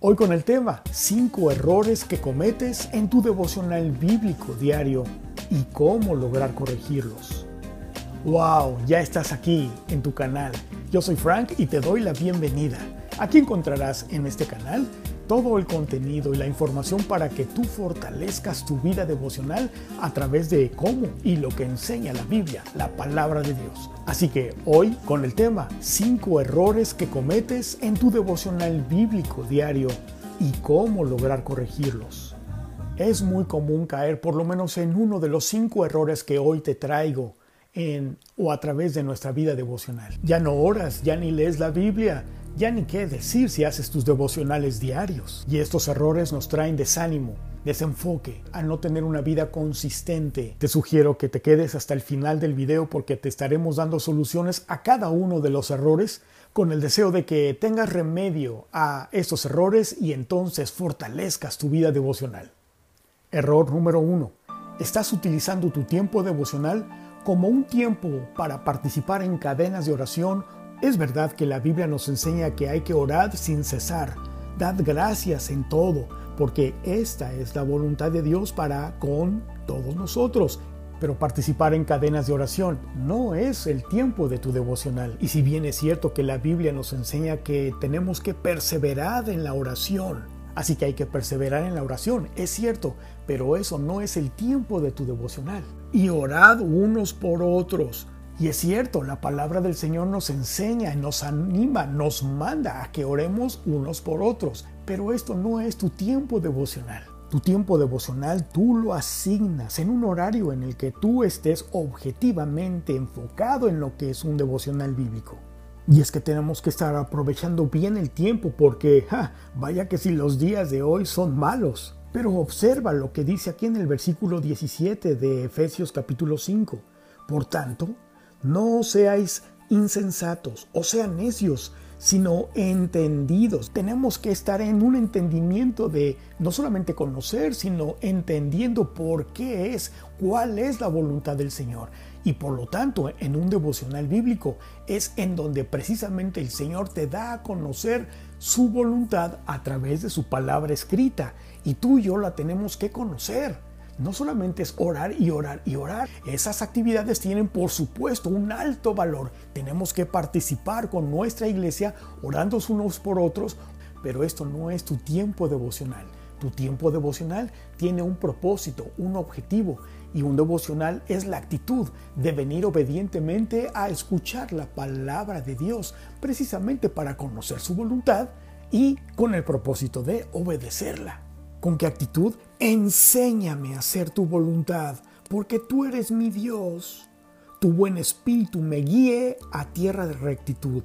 Hoy con el tema 5 errores que cometes en tu devocional bíblico diario y cómo lograr corregirlos. ¡Wow! Ya estás aquí en tu canal. Yo soy Frank y te doy la bienvenida. Aquí encontrarás en este canal todo el contenido y la información para que tú fortalezcas tu vida devocional a través de cómo y lo que enseña la Biblia, la palabra de Dios. Así que hoy con el tema 5 errores que cometes en tu devocional bíblico diario y cómo lograr corregirlos. Es muy común caer por lo menos en uno de los 5 errores que hoy te traigo en o a través de nuestra vida devocional. Ya no oras, ya ni lees la Biblia, ya ni qué decir si haces tus devocionales diarios. Y estos errores nos traen desánimo, desenfoque, al no tener una vida consistente. Te sugiero que te quedes hasta el final del video porque te estaremos dando soluciones a cada uno de los errores con el deseo de que tengas remedio a estos errores y entonces fortalezcas tu vida devocional. Error número uno. Estás utilizando tu tiempo devocional como un tiempo para participar en cadenas de oración es verdad que la Biblia nos enseña que hay que orar sin cesar, dad gracias en todo, porque esta es la voluntad de Dios para con todos nosotros. Pero participar en cadenas de oración no es el tiempo de tu devocional. Y si bien es cierto que la Biblia nos enseña que tenemos que perseverar en la oración, así que hay que perseverar en la oración, es cierto, pero eso no es el tiempo de tu devocional. Y orad unos por otros y es cierto, la palabra del Señor nos enseña, nos anima, nos manda a que oremos unos por otros, pero esto no es tu tiempo devocional. Tu tiempo devocional tú lo asignas en un horario en el que tú estés objetivamente enfocado en lo que es un devocional bíblico. Y es que tenemos que estar aprovechando bien el tiempo porque, vaya que si los días de hoy son malos. Pero observa lo que dice aquí en el versículo 17 de Efesios capítulo 5. Por tanto, no seáis insensatos o sean necios, sino entendidos. Tenemos que estar en un entendimiento de no solamente conocer, sino entendiendo por qué es, cuál es la voluntad del Señor. Y por lo tanto, en un devocional bíblico es en donde precisamente el Señor te da a conocer su voluntad a través de su palabra escrita. Y tú y yo la tenemos que conocer no solamente es orar y orar y orar. Esas actividades tienen por supuesto un alto valor. Tenemos que participar con nuestra iglesia orando unos por otros, pero esto no es tu tiempo devocional. Tu tiempo devocional tiene un propósito, un objetivo, y un devocional es la actitud de venir obedientemente a escuchar la palabra de Dios, precisamente para conocer su voluntad y con el propósito de obedecerla. ¿Con qué actitud? Enséñame a hacer tu voluntad, porque tú eres mi Dios. Tu buen espíritu me guíe a tierra de rectitud.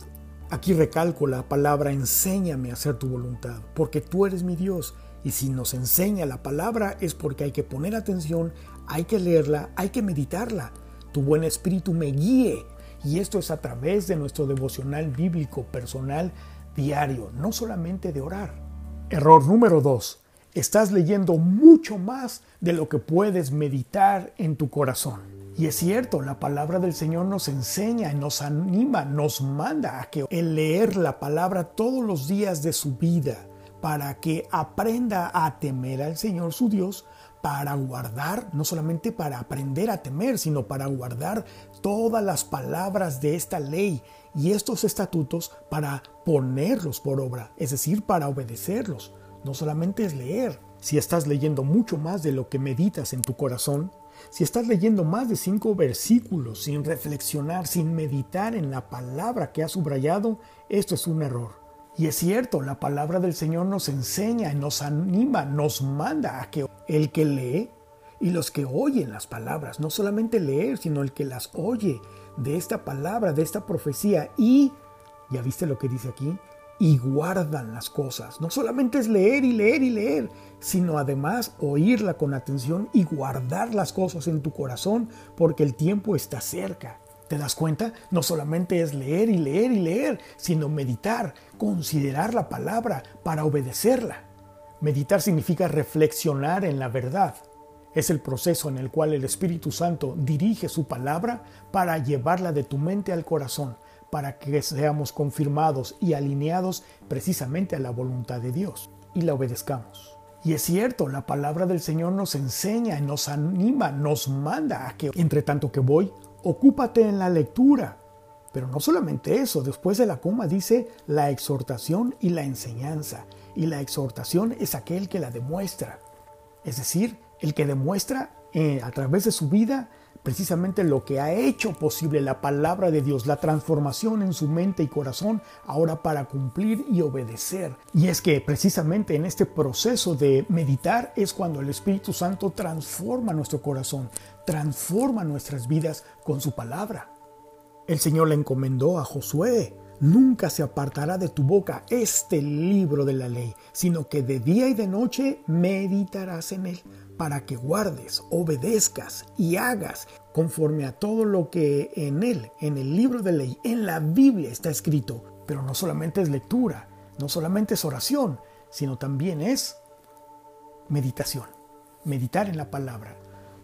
Aquí recalco la palabra enséñame a hacer tu voluntad, porque tú eres mi Dios. Y si nos enseña la palabra es porque hay que poner atención, hay que leerla, hay que meditarla. Tu buen espíritu me guíe. Y esto es a través de nuestro devocional bíblico personal diario, no solamente de orar. Error número 2 estás leyendo mucho más de lo que puedes meditar en tu corazón. Y es cierto, la palabra del Señor nos enseña, nos anima, nos manda a que el leer la palabra todos los días de su vida para que aprenda a temer al Señor su Dios, para guardar, no solamente para aprender a temer, sino para guardar todas las palabras de esta ley y estos estatutos para ponerlos por obra, es decir, para obedecerlos no solamente es leer. Si estás leyendo mucho más de lo que meditas en tu corazón, si estás leyendo más de cinco versículos sin reflexionar, sin meditar en la palabra que has subrayado, esto es un error. Y es cierto, la palabra del Señor nos enseña, nos anima, nos manda a que el que lee y los que oyen las palabras, no solamente leer, sino el que las oye de esta palabra, de esta profecía y, ¿ya viste lo que dice aquí? Y guardan las cosas. No solamente es leer y leer y leer, sino además oírla con atención y guardar las cosas en tu corazón porque el tiempo está cerca. ¿Te das cuenta? No solamente es leer y leer y leer, sino meditar, considerar la palabra para obedecerla. Meditar significa reflexionar en la verdad. Es el proceso en el cual el Espíritu Santo dirige su palabra para llevarla de tu mente al corazón para que seamos confirmados y alineados precisamente a la voluntad de Dios. y la obedezcamos. Y es cierto, la palabra del Señor nos enseña, nos anima, nos manda a que, entre tanto que voy, ocúpate en la lectura. Pero no solamente eso, después de la coma dice la exhortación y la enseñanza. Y la exhortación es aquel que la demuestra. Es decir, el que demuestra eh, a través de su vida precisamente lo que ha hecho posible la palabra de Dios, la transformación en su mente y corazón, ahora para cumplir y obedecer. Y es que precisamente en este proceso de meditar es cuando el Espíritu Santo transforma nuestro corazón, transforma nuestras vidas con su palabra. El Señor le encomendó a Josué, nunca se apartará de tu boca este libro de la ley, sino que de día y de noche meditarás en él para que guardes, obedezcas y hagas conforme a todo lo que en él, en el libro de ley, en la Biblia está escrito. Pero no solamente es lectura, no solamente es oración, sino también es meditación, meditar en la palabra.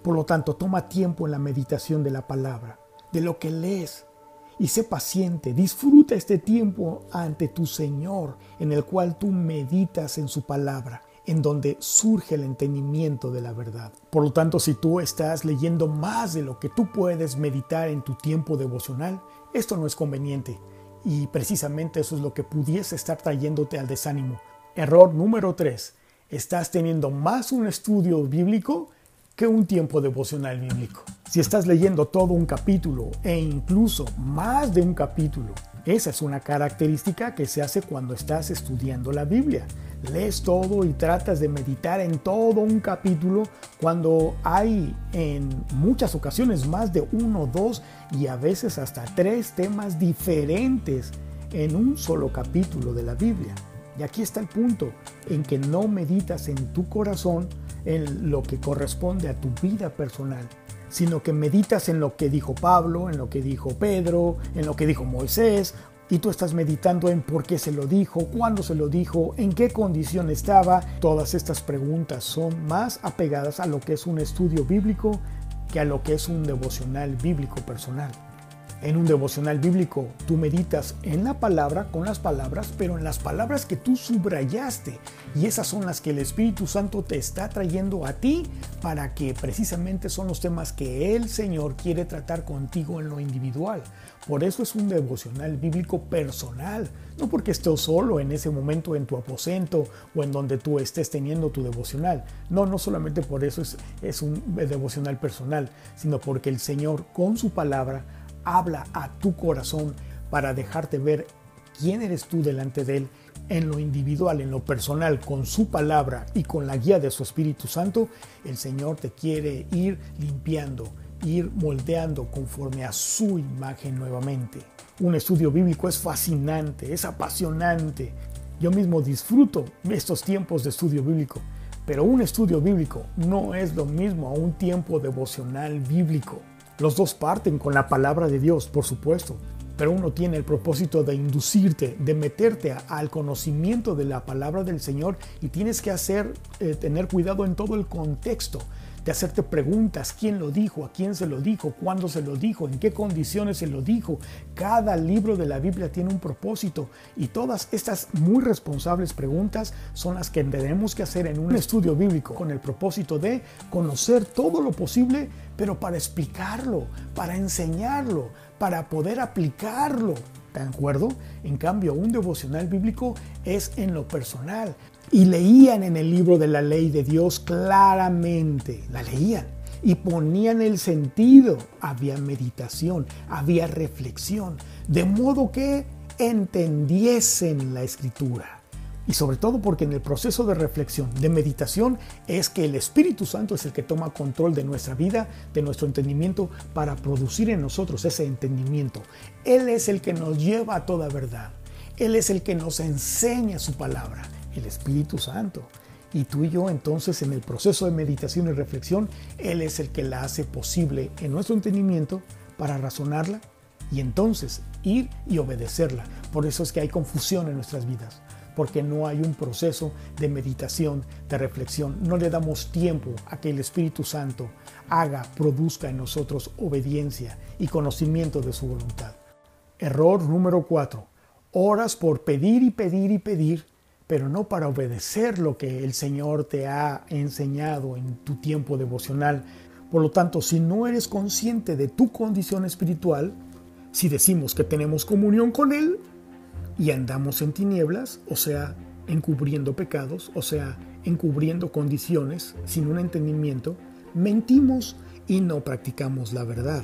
Por lo tanto, toma tiempo en la meditación de la palabra, de lo que lees, y sé paciente, disfruta este tiempo ante tu Señor, en el cual tú meditas en su palabra en donde surge el entendimiento de la verdad. Por lo tanto, si tú estás leyendo más de lo que tú puedes meditar en tu tiempo devocional, esto no es conveniente. Y precisamente eso es lo que pudiese estar trayéndote al desánimo. Error número 3. Estás teniendo más un estudio bíblico que un tiempo devocional bíblico. Si estás leyendo todo un capítulo e incluso más de un capítulo, esa es una característica que se hace cuando estás estudiando la Biblia lees todo y tratas de meditar en todo un capítulo cuando hay en muchas ocasiones más de uno, dos y a veces hasta tres temas diferentes en un solo capítulo de la Biblia. Y aquí está el punto, en que no meditas en tu corazón en lo que corresponde a tu vida personal, sino que meditas en lo que dijo Pablo, en lo que dijo Pedro, en lo que dijo Moisés y tú estás meditando en por qué se lo dijo, cuándo se lo dijo, en qué condición estaba. Todas estas preguntas son más apegadas a lo que es un estudio bíblico que a lo que es un devocional bíblico personal. En un devocional bíblico tú meditas en la palabra con las palabras, pero en las palabras que tú subrayaste. Y esas son las que el Espíritu Santo te está trayendo a ti para que precisamente son los temas que el Señor quiere tratar contigo en lo individual. Por eso es un devocional bíblico personal, no porque estés solo en ese momento en tu aposento o en donde tú estés teniendo tu devocional. No, no solamente por eso es, es un devocional personal, sino porque el Señor con su palabra habla a tu corazón para dejarte ver quién eres tú delante de Él en lo individual, en lo personal, con su palabra y con la guía de su Espíritu Santo, el Señor te quiere ir limpiando, ir moldeando conforme a su imagen nuevamente. Un estudio bíblico es fascinante, es apasionante. Yo mismo disfruto estos tiempos de estudio bíblico, pero un estudio bíblico no es lo mismo a un tiempo devocional bíblico. Los dos parten con la palabra de Dios, por supuesto, pero uno tiene el propósito de inducirte, de meterte al conocimiento de la palabra del Señor y tienes que hacer, eh, tener cuidado en todo el contexto de hacerte preguntas, quién lo dijo, a quién se lo dijo, cuándo se lo dijo, en qué condiciones se lo dijo. Cada libro de la Biblia tiene un propósito y todas estas muy responsables preguntas son las que tenemos que hacer en un estudio bíblico con el propósito de conocer todo lo posible, pero para explicarlo, para enseñarlo, para poder aplicarlo. ¿De acuerdo? En cambio, un devocional bíblico es en lo personal y leían en el libro de la ley de Dios claramente, la leían y ponían el sentido. Había meditación, había reflexión, de modo que entendiesen la escritura. Y sobre todo porque en el proceso de reflexión, de meditación, es que el Espíritu Santo es el que toma control de nuestra vida, de nuestro entendimiento, para producir en nosotros ese entendimiento. Él es el que nos lleva a toda verdad. Él es el que nos enseña su palabra el Espíritu Santo. Y tú y yo entonces en el proceso de meditación y reflexión, Él es el que la hace posible en nuestro entendimiento para razonarla y entonces ir y obedecerla. Por eso es que hay confusión en nuestras vidas, porque no hay un proceso de meditación, de reflexión. No le damos tiempo a que el Espíritu Santo haga, produzca en nosotros obediencia y conocimiento de su voluntad. Error número 4. Horas por pedir y pedir y pedir pero no para obedecer lo que el Señor te ha enseñado en tu tiempo devocional. Por lo tanto, si no eres consciente de tu condición espiritual, si decimos que tenemos comunión con Él y andamos en tinieblas, o sea, encubriendo pecados, o sea, encubriendo condiciones sin un entendimiento, mentimos y no practicamos la verdad.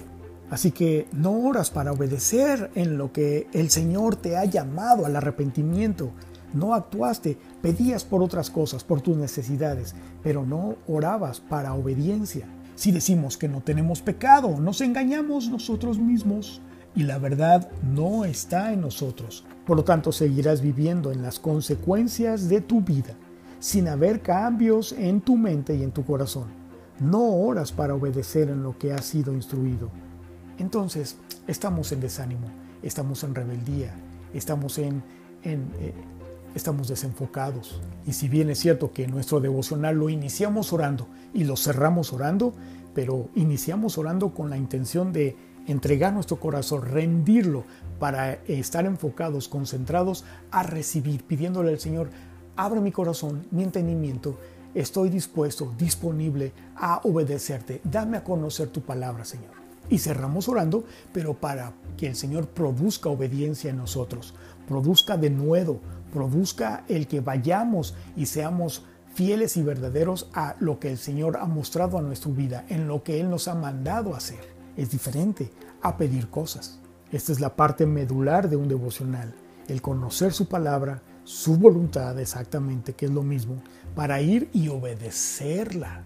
Así que no oras para obedecer en lo que el Señor te ha llamado al arrepentimiento. No actuaste, pedías por otras cosas, por tus necesidades, pero no orabas para obediencia. Si decimos que no tenemos pecado, nos engañamos nosotros mismos y la verdad no está en nosotros. Por lo tanto, seguirás viviendo en las consecuencias de tu vida, sin haber cambios en tu mente y en tu corazón. No oras para obedecer en lo que has sido instruido entonces, estamos en desánimo, estamos en rebeldía, estamos en, eh, estamos desenfocados. Y si bien es cierto que nuestro devocional lo iniciamos orando y lo cerramos orando, pero iniciamos orando con la intención de entregar nuestro corazón, rendirlo para estar enfocados, concentrados a recibir, pidiéndole al Señor, abre mi corazón, mi entendimiento, estoy dispuesto, disponible a obedecerte, dame a conocer tu palabra, Señor. Y cerramos orando, pero para que el Señor produzca obediencia en nosotros, produzca de nuevo, produzca el que vayamos y seamos fieles y verdaderos a lo que el Señor ha mostrado a nuestra vida, en lo que Él nos ha mandado hacer. Es diferente a pedir cosas. Esta es la parte medular de un devocional, el conocer su palabra, su voluntad exactamente, que es lo mismo, para ir y obedecerla.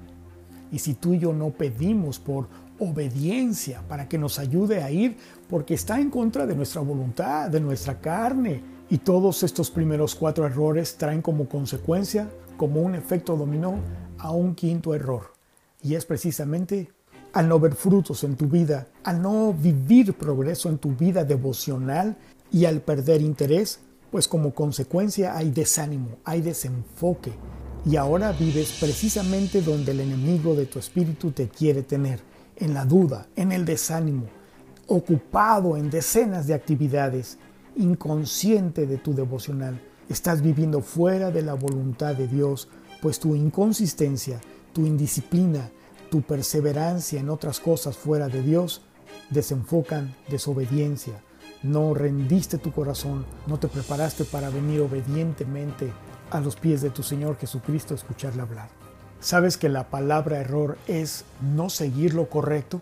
Y si tú y yo no pedimos por obediencia para que nos ayude a ir porque está en contra de nuestra voluntad, de nuestra carne. Y todos estos primeros cuatro errores traen como consecuencia, como un efecto dominó, a un quinto error. Y es precisamente al no ver frutos en tu vida, al no vivir progreso en tu vida devocional y al perder interés, pues como consecuencia hay desánimo, hay desenfoque. Y ahora vives precisamente donde el enemigo de tu espíritu te quiere tener, en la duda, en el desánimo, ocupado en decenas de actividades, inconsciente de tu devocional. Estás viviendo fuera de la voluntad de Dios, pues tu inconsistencia, tu indisciplina, tu perseverancia en otras cosas fuera de Dios desenfocan desobediencia. No rendiste tu corazón, no te preparaste para venir obedientemente a los pies de tu Señor Jesucristo a escucharle hablar. ¿Sabes que la palabra error es no seguir lo correcto?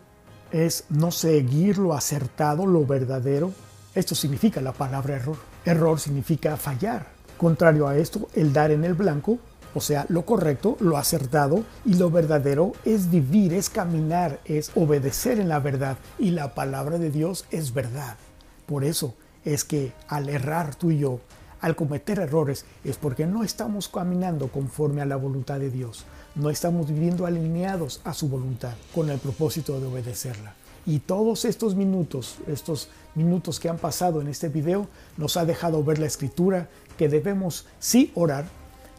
¿Es no seguir lo acertado, lo verdadero? Esto significa la palabra error. Error significa fallar. Contrario a esto, el dar en el blanco, o sea, lo correcto, lo acertado y lo verdadero es vivir, es caminar, es obedecer en la verdad. Y la palabra de Dios es verdad. Por eso es que al errar tú y yo, al cometer errores, es porque no estamos caminando conforme a la voluntad de Dios no estamos viviendo alineados a su voluntad con el propósito de obedecerla. Y todos estos minutos, estos minutos que han pasado en este video, nos ha dejado ver la escritura que debemos sí orar,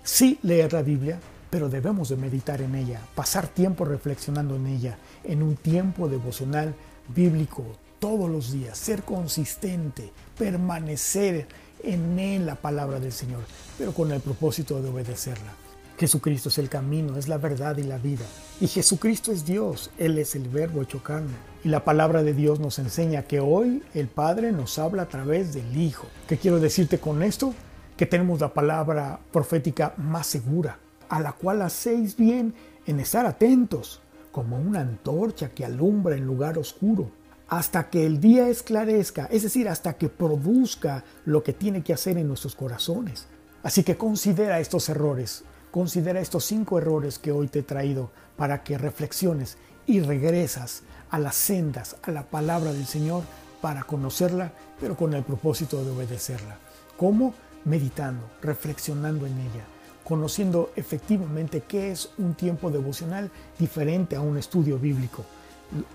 sí leer la Biblia, pero debemos de meditar en ella, pasar tiempo reflexionando en ella, en un tiempo devocional bíblico todos los días, ser consistente, permanecer en él la palabra del Señor, pero con el propósito de obedecerla. Jesucristo es el camino, es la verdad y la vida. Y Jesucristo es Dios, Él es el verbo hecho carne. Y la palabra de Dios nos enseña que hoy el Padre nos habla a través del Hijo. ¿Qué quiero decirte con esto? Que tenemos la palabra profética más segura, a la cual hacéis bien en estar atentos, como una antorcha que alumbra en lugar oscuro, hasta que el día esclarezca, es decir, hasta que produzca lo que tiene que hacer en nuestros corazones. Así que considera estos errores, Considera estos cinco errores que hoy te he traído para que reflexiones y regresas a las sendas, a la palabra del Señor para conocerla, pero con el propósito de obedecerla. ¿Cómo? Meditando, reflexionando en ella, conociendo efectivamente qué es un tiempo devocional diferente a un estudio bíblico.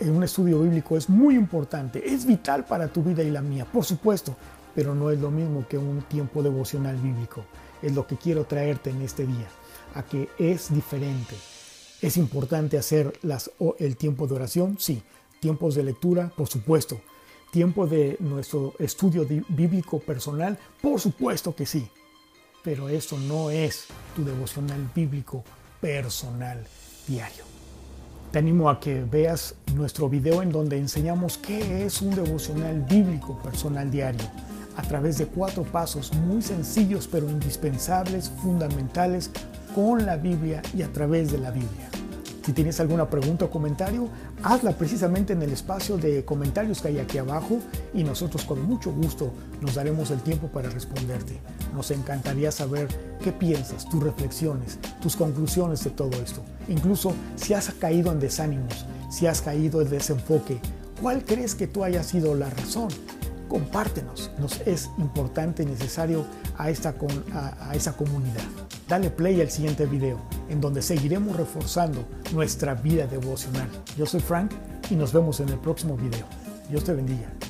Un estudio bíblico es muy importante, es vital para tu vida y la mía, por supuesto, pero no es lo mismo que un tiempo devocional bíblico. Es lo que quiero traerte en este día a que es diferente. ¿Es importante hacer las, el tiempo de oración? Sí. ¿Tiempos de lectura? Por supuesto. ¿Tiempo de nuestro estudio bíblico personal? Por supuesto que sí. pero eso no es tu devocional bíblico personal diario. Te animo a que veas nuestro video en donde enseñamos qué es un devocional bíblico personal diario a través de cuatro pasos muy sencillos pero indispensables, fundamentales con la Biblia y a través de la Biblia. Si tienes alguna pregunta o comentario, hazla precisamente en el espacio de comentarios que hay aquí abajo y nosotros con mucho gusto nos daremos el tiempo para responderte. Nos encantaría saber qué piensas, tus reflexiones, tus conclusiones de todo esto. Incluso si has caído en desánimos, si has caído en desenfoque, ¿cuál crees que tú haya sido la razón? Compártenos, nos es importante y necesario a, esta, a, esa comunidad. Dale play al siguiente video, en donde seguiremos reforzando nuestra vida devocional. Yo soy Frank y nos vemos en el próximo video. Dios te bendiga.